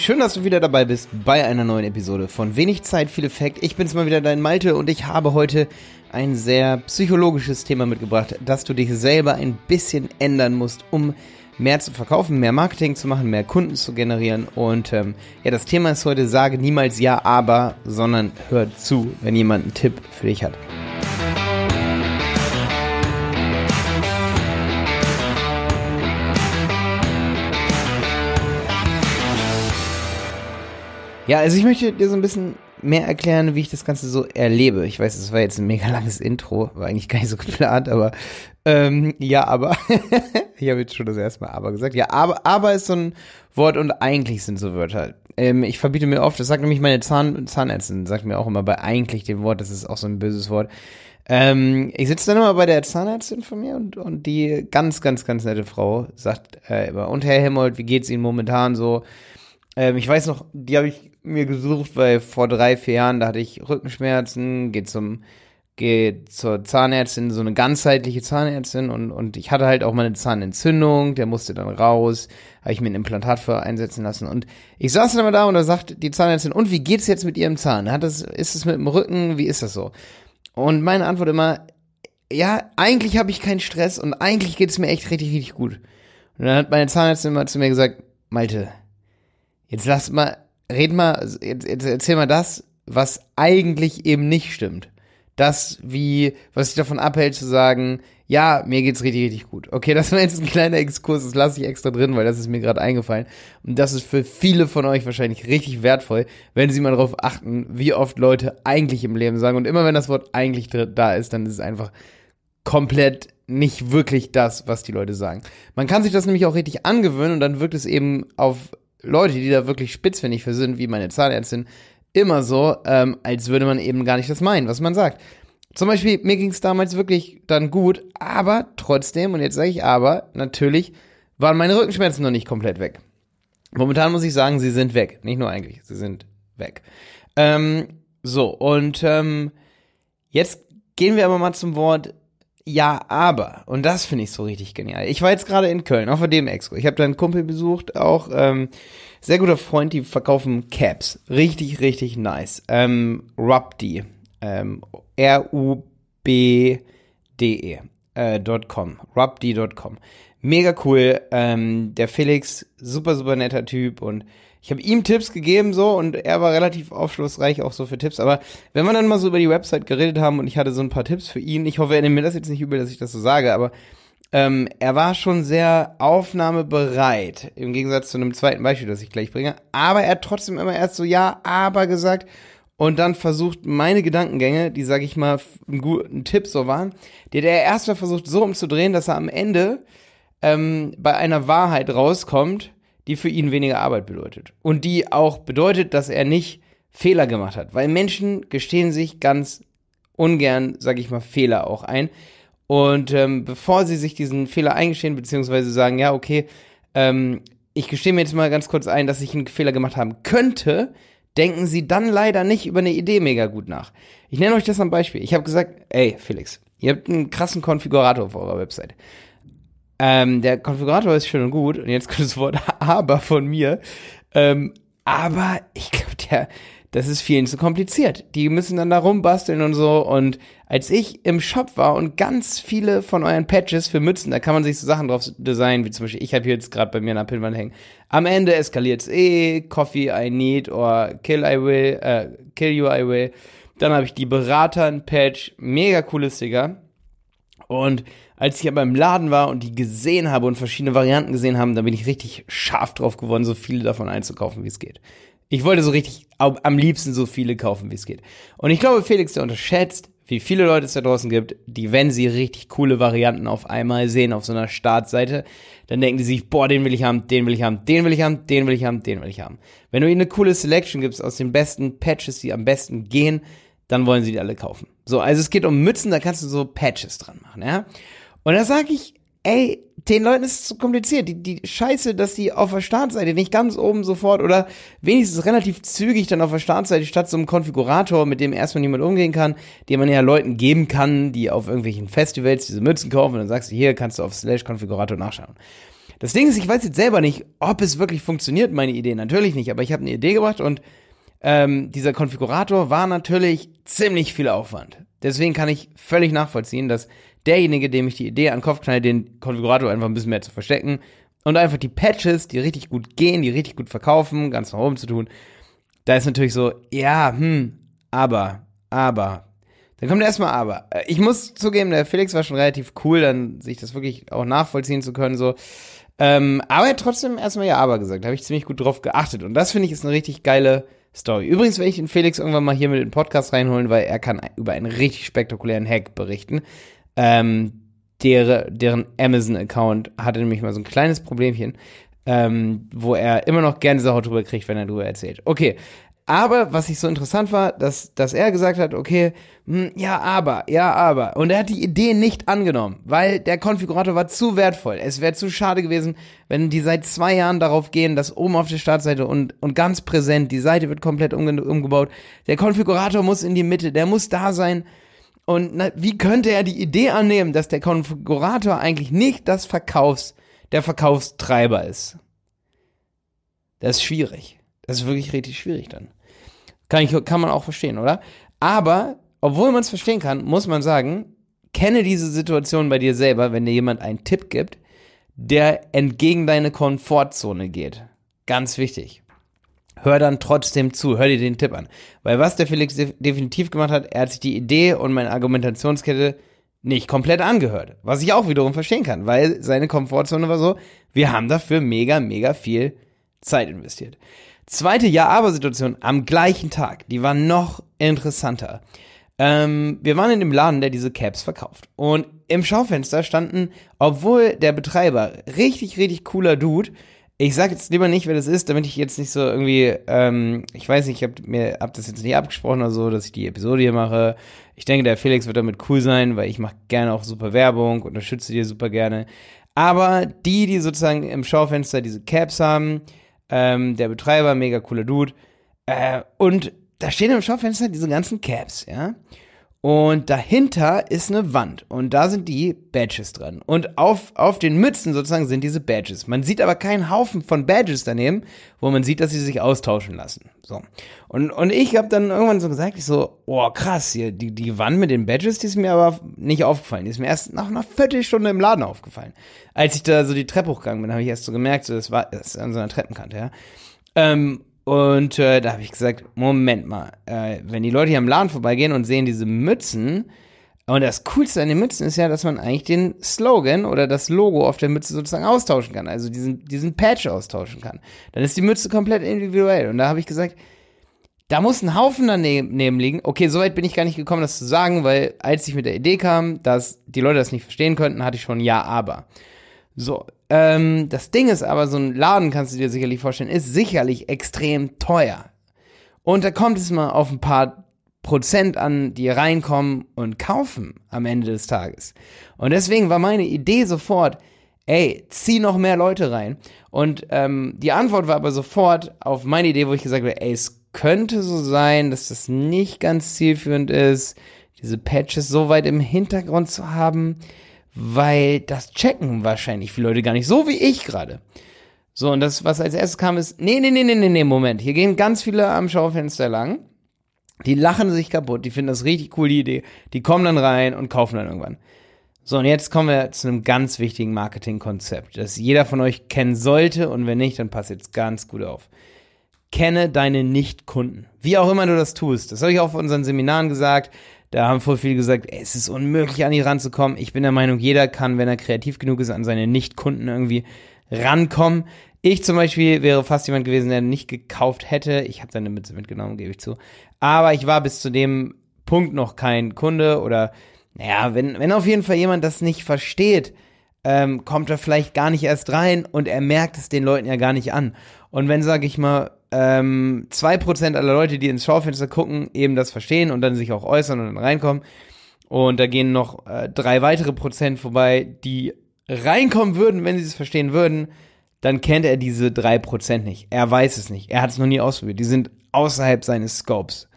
Schön, dass du wieder dabei bist bei einer neuen Episode von Wenig Zeit, viel Effekt. Ich bin's mal wieder, dein Malte, und ich habe heute ein sehr psychologisches Thema mitgebracht, dass du dich selber ein bisschen ändern musst, um mehr zu verkaufen, mehr Marketing zu machen, mehr Kunden zu generieren. Und ähm, ja, das Thema ist heute, sage niemals ja, aber, sondern hör zu, wenn jemand einen Tipp für dich hat. Ja, also ich möchte dir so ein bisschen mehr erklären, wie ich das Ganze so erlebe. Ich weiß, es war jetzt ein mega langes Intro, war eigentlich gar nicht so geplant, aber ähm, ja, aber ich habe jetzt schon das erste Mal aber gesagt. Ja, aber, aber ist so ein Wort und eigentlich sind so Wörter. Ähm, ich verbiete mir oft, das sagt nämlich meine Zahn, Zahnärztin, sagt mir auch immer bei eigentlich dem Wort, das ist auch so ein böses Wort. Ähm, ich sitze dann immer bei der Zahnärztin von mir und, und die ganz, ganz, ganz nette Frau sagt äh, immer, und Herr Helmold, wie geht's Ihnen momentan so? Ähm, ich weiß noch, die habe ich mir gesucht, weil vor drei, vier Jahren, da hatte ich Rückenschmerzen, geht zum, geht zur Zahnärztin, so eine ganzheitliche Zahnärztin und, und ich hatte halt auch mal eine Zahnentzündung, der musste dann raus, habe ich mir ein Implantat für einsetzen lassen und ich saß dann immer da und da sagt die Zahnärztin, und wie geht's jetzt mit ihrem Zahn? Hat das, ist es mit dem Rücken, wie ist das so? Und meine Antwort immer, ja, eigentlich habe ich keinen Stress und eigentlich geht es mir echt richtig, richtig gut. Und dann hat meine Zahnärztin immer zu mir gesagt, Malte, jetzt lass mal, red mal, jetzt, jetzt erzähl mal das, was eigentlich eben nicht stimmt. Das, wie, was dich davon abhält zu sagen, ja, mir geht's richtig, richtig gut. Okay, das war jetzt ein kleiner Exkurs, das lasse ich extra drin, weil das ist mir gerade eingefallen. Und das ist für viele von euch wahrscheinlich richtig wertvoll, wenn sie mal darauf achten, wie oft Leute eigentlich im Leben sagen. Und immer wenn das Wort eigentlich da ist, dann ist es einfach komplett nicht wirklich das, was die Leute sagen. Man kann sich das nämlich auch richtig angewöhnen und dann wirkt es eben auf Leute, die da wirklich spitzfindig für sind, wie meine Zahnärztin, immer so, ähm, als würde man eben gar nicht das meinen, was man sagt. Zum Beispiel, mir ging es damals wirklich dann gut, aber trotzdem, und jetzt sage ich aber, natürlich waren meine Rückenschmerzen noch nicht komplett weg. Momentan muss ich sagen, sie sind weg. Nicht nur eigentlich, sie sind weg. Ähm, so, und ähm, jetzt gehen wir aber mal zum Wort ja, aber, und das finde ich so richtig genial. Ich war jetzt gerade in Köln, auf dem Expo. Ich habe da einen Kumpel besucht, auch ähm, sehr guter Freund, die verkaufen Caps. Richtig, richtig nice. Ähm, Rubdi. Ähm, R-U-B-D-E. Äh, .com. Rubdi.com. Mega cool. Ähm, der Felix, super, super netter Typ und ich habe ihm Tipps gegeben so und er war relativ aufschlussreich auch so für Tipps. Aber wenn wir dann mal so über die Website geredet haben und ich hatte so ein paar Tipps für ihn, ich hoffe, er nimmt mir das jetzt nicht übel, dass ich das so sage, aber ähm, er war schon sehr aufnahmebereit, im Gegensatz zu einem zweiten Beispiel, das ich gleich bringe. Aber er hat trotzdem immer erst so ja, aber gesagt und dann versucht, meine Gedankengänge, die, sag ich mal, ein guter Tipp so waren, die hat er erstmal versucht so umzudrehen, dass er am Ende ähm, bei einer Wahrheit rauskommt, die für ihn weniger Arbeit bedeutet. Und die auch bedeutet, dass er nicht Fehler gemacht hat. Weil Menschen gestehen sich ganz ungern, sag ich mal, Fehler auch ein. Und ähm, bevor sie sich diesen Fehler eingestehen, beziehungsweise sagen, ja, okay, ähm, ich gestehe mir jetzt mal ganz kurz ein, dass ich einen Fehler gemacht haben könnte, denken sie dann leider nicht über eine Idee mega gut nach. Ich nenne euch das am Beispiel. Ich habe gesagt, ey, Felix, ihr habt einen krassen Konfigurator auf eurer Website. Ähm, der Konfigurator ist schön und gut. Und jetzt kommt das Wort aber von mir. Ähm, aber ich glaube, der, das ist vielen zu kompliziert. Die müssen dann da rumbasteln und so. Und als ich im Shop war und ganz viele von euren Patches für Mützen, da kann man sich so Sachen drauf designen, wie zum Beispiel, ich habe hier jetzt gerade bei mir in der hängen. Am Ende eskaliert's eh, Coffee I need or Kill I will, äh, Kill you I will. Dann habe ich die Beratern-Patch, mega cooles Sticker. Und als ich aber im Laden war und die gesehen habe und verschiedene Varianten gesehen haben, da bin ich richtig scharf drauf geworden, so viele davon einzukaufen, wie es geht. Ich wollte so richtig am liebsten so viele kaufen, wie es geht. Und ich glaube, Felix, der unterschätzt, wie viele Leute es da draußen gibt, die, wenn sie richtig coole Varianten auf einmal sehen auf so einer Startseite, dann denken die sich, boah, den will ich haben, den will ich haben, den will ich haben, den will ich haben, den will ich haben. Wenn du ihnen eine coole Selection gibst aus den besten Patches, die am besten gehen, dann wollen sie die alle kaufen. So, also es geht um Mützen, da kannst du so Patches dran machen, ja. Und da sage ich, ey, den Leuten ist es zu kompliziert. Die, die Scheiße, dass die auf der Startseite nicht ganz oben sofort oder wenigstens relativ zügig dann auf der Startseite statt so einem Konfigurator, mit dem erstmal niemand umgehen kann, den man ja Leuten geben kann, die auf irgendwelchen Festivals diese Mützen kaufen und dann sagst du, hier kannst du auf Slash Konfigurator nachschauen. Das Ding ist, ich weiß jetzt selber nicht, ob es wirklich funktioniert, meine Idee. Natürlich nicht, aber ich habe eine Idee gebracht und ähm, dieser Konfigurator war natürlich ziemlich viel Aufwand. Deswegen kann ich völlig nachvollziehen, dass derjenige, dem ich die Idee an den Kopf knall, den Konfigurator einfach ein bisschen mehr zu verstecken und einfach die Patches, die richtig gut gehen, die richtig gut verkaufen, ganz nach oben zu tun. Da ist natürlich so, ja, hm, aber, aber. Dann kommt erstmal aber. Ich muss zugeben, der Felix war schon relativ cool, dann sich das wirklich auch nachvollziehen zu können, so. Ähm, aber er hat trotzdem erstmal ja aber gesagt. Da habe ich ziemlich gut drauf geachtet. Und das finde ich ist eine richtig geile Story. Übrigens werde ich den Felix irgendwann mal hier mit in den Podcast reinholen, weil er kann über einen richtig spektakulären Hack berichten. Ähm, deren, deren Amazon-Account hatte nämlich mal so ein kleines Problemchen, ähm, wo er immer noch gerne Sache drüber kriegt, wenn er drüber erzählt. Okay, aber was ich so interessant war, dass, dass er gesagt hat, okay, hm, ja, aber, ja, aber. Und er hat die Idee nicht angenommen, weil der Konfigurator war zu wertvoll. Es wäre zu schade gewesen, wenn die seit zwei Jahren darauf gehen, dass oben auf der Startseite und, und ganz präsent, die Seite wird komplett umge umgebaut. Der Konfigurator muss in die Mitte, der muss da sein. Und na, wie könnte er die Idee annehmen, dass der Konfigurator eigentlich nicht das Verkaufs, der Verkaufstreiber ist? Das ist schwierig. Das ist wirklich richtig schwierig dann. Kann, ich, kann man auch verstehen, oder? Aber, obwohl man es verstehen kann, muss man sagen, kenne diese Situation bei dir selber, wenn dir jemand einen Tipp gibt, der entgegen deine Komfortzone geht. Ganz wichtig. Hör dann trotzdem zu, hör dir den Tipp an. Weil was der Felix definitiv gemacht hat, er hat sich die Idee und meine Argumentationskette nicht komplett angehört. Was ich auch wiederum verstehen kann, weil seine Komfortzone war so, wir haben dafür mega, mega viel Zeit investiert. Zweite Ja-Aber-Situation am gleichen Tag, die war noch interessanter. Ähm, wir waren in dem Laden, der diese Caps verkauft. Und im Schaufenster standen, obwohl der Betreiber richtig, richtig cooler Dude, ich sag jetzt lieber nicht, wer das ist, damit ich jetzt nicht so irgendwie, ähm, ich weiß nicht, ich hab mir hab das jetzt nicht abgesprochen oder so, dass ich die Episode hier mache. Ich denke, der Felix wird damit cool sein, weil ich mache gerne auch super Werbung, unterstütze dir super gerne. Aber die, die sozusagen im Schaufenster diese Caps haben, ähm, der Betreiber, mega cooler Dude. Äh, und da stehen im Schaufenster diese ganzen Caps, ja. Und dahinter ist eine Wand und da sind die Badges dran. Und auf, auf den Mützen sozusagen sind diese Badges. Man sieht aber keinen Haufen von Badges daneben, wo man sieht, dass sie sich austauschen lassen. So. Und, und ich habe dann irgendwann so gesagt, ich so, oh krass, hier, die, die Wand mit den Badges, die ist mir aber nicht aufgefallen. Die ist mir erst nach einer Viertelstunde im Laden aufgefallen. Als ich da so die Treppe hochgegangen bin, habe ich erst so gemerkt, so, das war das ist an so einer Treppenkante, ja. Ähm, und äh, da habe ich gesagt, Moment mal, äh, wenn die Leute hier am Laden vorbeigehen und sehen diese Mützen, und das Coolste an den Mützen ist ja, dass man eigentlich den Slogan oder das Logo auf der Mütze sozusagen austauschen kann, also diesen, diesen Patch austauschen kann. Dann ist die Mütze komplett individuell. Und da habe ich gesagt, da muss ein Haufen daneben liegen. Okay, soweit bin ich gar nicht gekommen, das zu sagen, weil als ich mit der Idee kam, dass die Leute das nicht verstehen könnten, hatte ich schon Ja, aber. So, ähm, das Ding ist aber, so ein Laden, kannst du dir sicherlich vorstellen, ist sicherlich extrem teuer. Und da kommt es mal auf ein paar Prozent an, die reinkommen und kaufen am Ende des Tages. Und deswegen war meine Idee sofort, ey, zieh noch mehr Leute rein. Und ähm, die Antwort war aber sofort auf meine Idee, wo ich gesagt habe, ey, es könnte so sein, dass das nicht ganz zielführend ist, diese Patches so weit im Hintergrund zu haben weil das checken wahrscheinlich viele Leute gar nicht, so wie ich gerade. So, und das, was als erstes kam, ist, nee, nee, nee, nee, nee, Moment, hier gehen ganz viele am Schaufenster lang, die lachen sich kaputt, die finden das richtig cool, die Idee, die kommen dann rein und kaufen dann irgendwann. So, und jetzt kommen wir zu einem ganz wichtigen Marketingkonzept, das jeder von euch kennen sollte und wenn nicht, dann passt jetzt ganz gut auf. Kenne deine Nicht-Kunden. Wie auch immer du das tust. Das habe ich auch auf unseren Seminaren gesagt. Da haben voll viele gesagt, ey, es ist unmöglich, an die ranzukommen. Ich bin der Meinung, jeder kann, wenn er kreativ genug ist, an seine Nicht-Kunden irgendwie rankommen. Ich zum Beispiel wäre fast jemand gewesen, der nicht gekauft hätte. Ich habe seine Mütze mitgenommen, gebe ich zu. Aber ich war bis zu dem Punkt noch kein Kunde oder, naja, wenn, wenn auf jeden Fall jemand das nicht versteht, ähm, kommt er vielleicht gar nicht erst rein und er merkt es den Leuten ja gar nicht an. Und wenn, sage ich mal, ähm, 2% aller Leute, die ins Schaufenster gucken, eben das verstehen und dann sich auch äußern und dann reinkommen. Und da gehen noch äh, drei weitere Prozent vorbei, die reinkommen würden, wenn sie es verstehen würden. Dann kennt er diese drei Prozent nicht. Er weiß es nicht. Er hat es noch nie ausprobiert. Die sind außerhalb seines Scopes.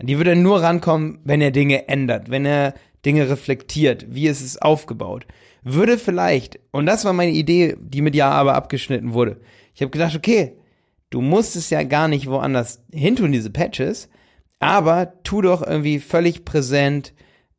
Die würde er nur rankommen, wenn er Dinge ändert. Wenn er Dinge reflektiert, wie ist es aufgebaut, würde vielleicht, und das war meine Idee, die mit Ja aber abgeschnitten wurde. Ich habe gedacht, okay, du musst es ja gar nicht woanders hin tun, diese Patches, aber tu doch irgendwie völlig präsent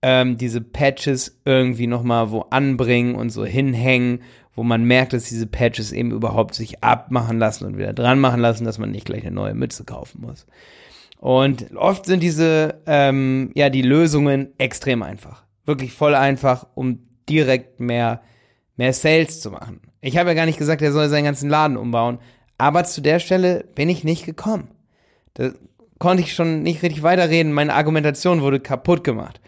ähm, diese Patches irgendwie nochmal wo anbringen und so hinhängen, wo man merkt, dass diese Patches eben überhaupt sich abmachen lassen und wieder dran machen lassen, dass man nicht gleich eine neue Mütze kaufen muss. Und oft sind diese, ähm, ja, die Lösungen extrem einfach. Wirklich voll einfach, um direkt mehr, mehr Sales zu machen. Ich habe ja gar nicht gesagt, er soll seinen ganzen Laden umbauen, aber zu der Stelle bin ich nicht gekommen. Da konnte ich schon nicht richtig weiterreden, meine Argumentation wurde kaputt gemacht.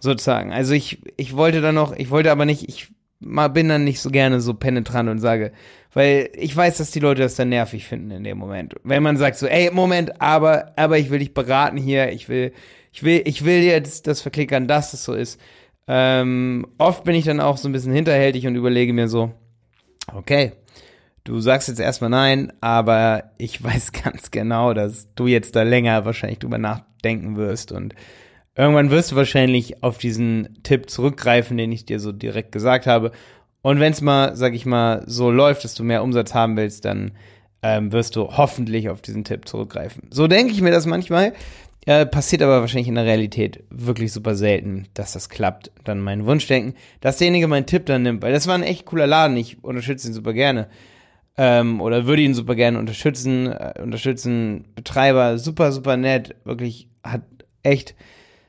Sozusagen. Also ich, ich wollte dann noch, ich wollte aber nicht, ich bin dann nicht so gerne so penetrant und sage, weil ich weiß, dass die Leute das dann nervig finden in dem Moment. Wenn man sagt so, ey, Moment, aber, aber ich will dich beraten hier, ich will, ich will, ich will jetzt das verklickern, dass es so ist. Ähm, oft bin ich dann auch so ein bisschen hinterhältig und überlege mir so, okay, du sagst jetzt erstmal nein, aber ich weiß ganz genau, dass du jetzt da länger wahrscheinlich drüber nachdenken wirst und irgendwann wirst du wahrscheinlich auf diesen Tipp zurückgreifen, den ich dir so direkt gesagt habe. Und wenn es mal, sag ich mal, so läuft, dass du mehr Umsatz haben willst, dann ähm, wirst du hoffentlich auf diesen Tipp zurückgreifen. So denke ich mir das manchmal. Äh, passiert aber wahrscheinlich in der Realität wirklich super selten, dass das klappt. Dann mein Wunschdenken, dass derjenige meinen Tipp dann nimmt, weil das war ein echt cooler Laden. Ich unterstütze ihn super gerne. Ähm, oder würde ihn super gerne unterstützen. Äh, unterstützen Betreiber, super, super nett. Wirklich hat echt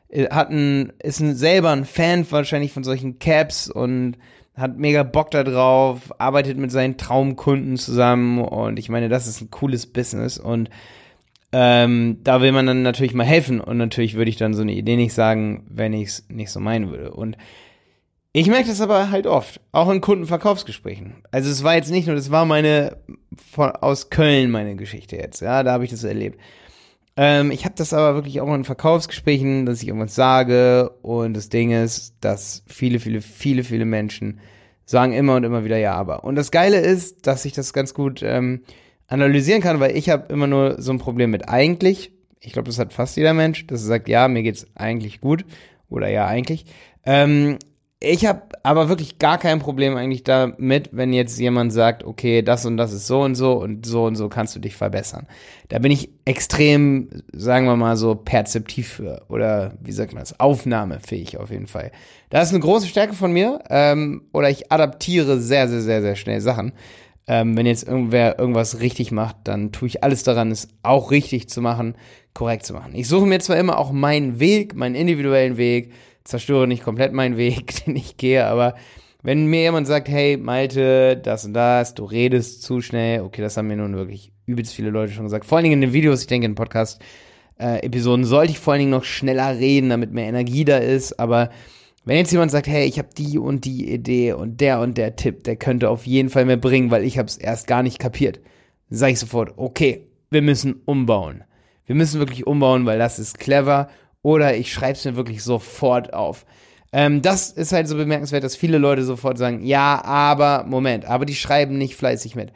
äh, hat ein, ist ein, selber ein Fan wahrscheinlich von solchen Caps und hat mega Bock da drauf, arbeitet mit seinen Traumkunden zusammen und ich meine, das ist ein cooles Business und ähm, da will man dann natürlich mal helfen und natürlich würde ich dann so eine Idee nicht sagen, wenn ich es nicht so meinen würde. Und ich merke das aber halt oft, auch in Kundenverkaufsgesprächen. Also es war jetzt nicht nur, das war meine von, aus Köln meine Geschichte jetzt, ja, da habe ich das erlebt. Ähm, ich habe das aber wirklich auch in Verkaufsgesprächen, dass ich irgendwas sage und das Ding ist, dass viele, viele, viele, viele Menschen sagen immer und immer wieder ja, aber. Und das Geile ist, dass ich das ganz gut ähm, analysieren kann, weil ich habe immer nur so ein Problem mit eigentlich. Ich glaube, das hat fast jeder Mensch, dass er sagt, ja, mir geht's eigentlich gut oder ja, eigentlich. Ähm, ich habe aber wirklich gar kein Problem eigentlich damit, wenn jetzt jemand sagt, okay, das und das ist so und so und so und so kannst du dich verbessern. Da bin ich extrem, sagen wir mal so, perzeptiv für oder wie sagt man das, aufnahmefähig auf jeden Fall. Das ist eine große Stärke von mir ähm, oder ich adaptiere sehr, sehr, sehr, sehr schnell Sachen. Ähm, wenn jetzt irgendwer irgendwas richtig macht, dann tue ich alles daran, es auch richtig zu machen, korrekt zu machen. Ich suche mir zwar immer auch meinen Weg, meinen individuellen Weg, zerstöre nicht komplett meinen Weg, den ich gehe, aber wenn mir jemand sagt, hey, Malte, das und das, du redest zu schnell, okay, das haben mir nun wirklich übelst viele Leute schon gesagt. Vor allen Dingen in den Videos, ich denke in Podcast-Episoden äh, sollte ich vor allen Dingen noch schneller reden, damit mehr Energie da ist, aber wenn jetzt jemand sagt, hey, ich habe die und die Idee und der und der Tipp, der könnte auf jeden Fall mehr bringen, weil ich habe es erst gar nicht kapiert, sage ich sofort, okay, wir müssen umbauen. Wir müssen wirklich umbauen, weil das ist clever oder ich schreibe es mir wirklich sofort auf. Ähm, das ist halt so bemerkenswert, dass viele Leute sofort sagen, ja, aber, Moment, aber die schreiben nicht fleißig mit.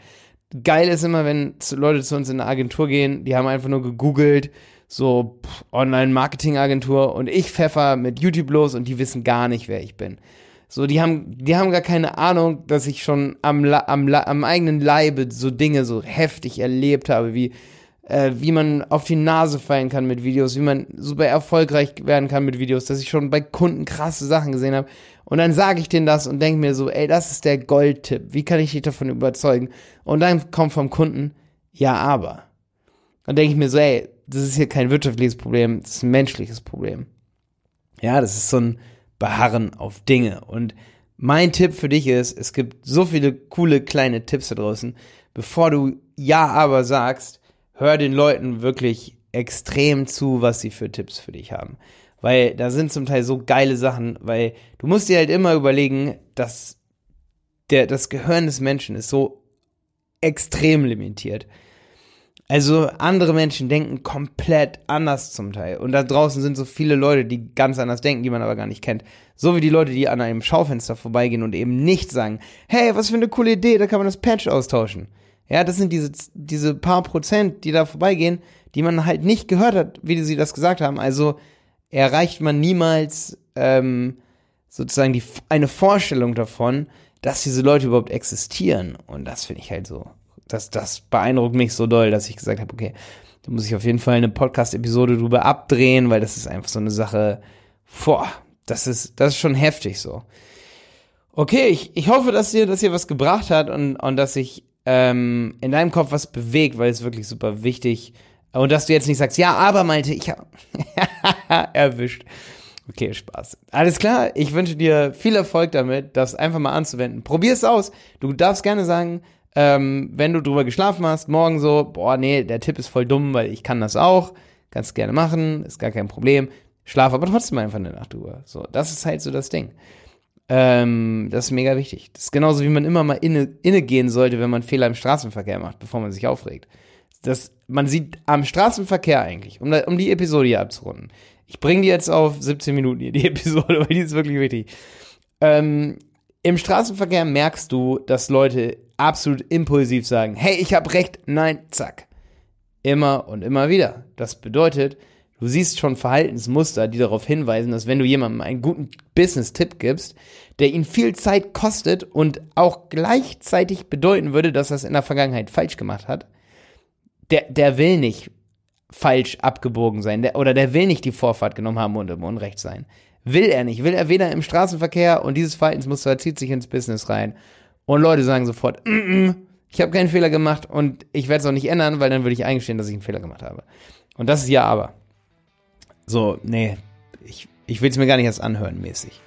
Geil ist immer, wenn Leute zu uns in eine Agentur gehen, die haben einfach nur gegoogelt, so Online-Marketing-Agentur und ich pfeffer mit YouTube los und die wissen gar nicht, wer ich bin. So, die haben, die haben gar keine Ahnung, dass ich schon am, am, am eigenen Leibe so Dinge so heftig erlebt habe, wie äh, wie man auf die Nase fallen kann mit Videos, wie man super erfolgreich werden kann mit Videos, dass ich schon bei Kunden krasse Sachen gesehen habe. Und dann sage ich denen das und denke mir so, ey, das ist der Goldtipp. Wie kann ich dich davon überzeugen? Und dann kommt vom Kunden, ja, aber. Dann denke ich mir so, ey, das ist hier kein wirtschaftliches Problem, das ist ein menschliches Problem. Ja, das ist so ein Beharren auf Dinge. Und mein Tipp für dich ist, es gibt so viele coole kleine Tipps da draußen. Bevor du Ja, aber sagst, hör den Leuten wirklich extrem zu, was sie für Tipps für dich haben. Weil da sind zum Teil so geile Sachen, weil du musst dir halt immer überlegen, dass der, das Gehirn des Menschen ist so extrem limitiert. Also andere Menschen denken komplett anders zum Teil. Und da draußen sind so viele Leute, die ganz anders denken, die man aber gar nicht kennt. So wie die Leute, die an einem Schaufenster vorbeigehen und eben nicht sagen, hey, was für eine coole Idee, da kann man das Patch austauschen. Ja, das sind diese, diese paar Prozent, die da vorbeigehen, die man halt nicht gehört hat, wie sie das gesagt haben. Also erreicht man niemals ähm, sozusagen die, eine Vorstellung davon, dass diese Leute überhaupt existieren. Und das finde ich halt so, das, das beeindruckt mich so doll, dass ich gesagt habe, okay, da muss ich auf jeden Fall eine Podcast-Episode drüber abdrehen, weil das ist einfach so eine Sache, boah, das ist, das ist schon heftig so. Okay, ich, ich hoffe, dass dir das hier was gebracht hat und, und dass sich ähm, in deinem Kopf was bewegt, weil es wirklich super wichtig und dass du jetzt nicht sagst, ja, aber Malte, ich habe erwischt. Okay, Spaß. Alles klar, ich wünsche dir viel Erfolg damit, das einfach mal anzuwenden. Probier es aus. Du darfst gerne sagen, ähm, wenn du drüber geschlafen hast, morgen so, boah, nee, der Tipp ist voll dumm, weil ich kann das auch. Kannst gerne machen, ist gar kein Problem. Schlaf aber trotzdem einfach eine Nacht drüber. So, das ist halt so das Ding. Ähm, das ist mega wichtig. Das ist genauso, wie man immer mal inne, inne gehen sollte, wenn man Fehler im Straßenverkehr macht, bevor man sich aufregt. Das, man sieht am Straßenverkehr eigentlich, um, um die Episode hier abzurunden, ich bringe die jetzt auf 17 Minuten hier, die Episode, weil die ist wirklich wichtig. Ähm, Im Straßenverkehr merkst du, dass Leute absolut impulsiv sagen, hey, ich habe recht, nein, zack. Immer und immer wieder. Das bedeutet, du siehst schon Verhaltensmuster, die darauf hinweisen, dass wenn du jemandem einen guten Business-Tipp gibst, der ihn viel Zeit kostet und auch gleichzeitig bedeuten würde, dass er es in der Vergangenheit falsch gemacht hat, der, der will nicht falsch abgebogen sein der, oder der will nicht die Vorfahrt genommen haben und im Unrecht sein. Will er nicht. Will er weder im Straßenverkehr und dieses Verhaltensmuster zieht sich ins Business rein. Und Leute sagen sofort, mm -mm, ich habe keinen Fehler gemacht und ich werde es auch nicht ändern, weil dann würde ich eingestehen, dass ich einen Fehler gemacht habe. Und das ist ja aber. So, nee, ich, ich will es mir gar nicht erst anhören, mäßig.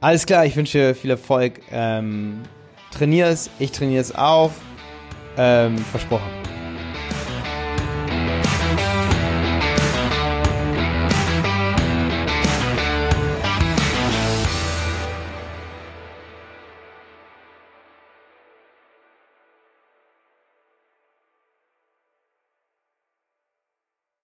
Alles klar, ich wünsche viel Erfolg. Ähm, trainier es, ich trainiere es auch. Ähm, versprochen.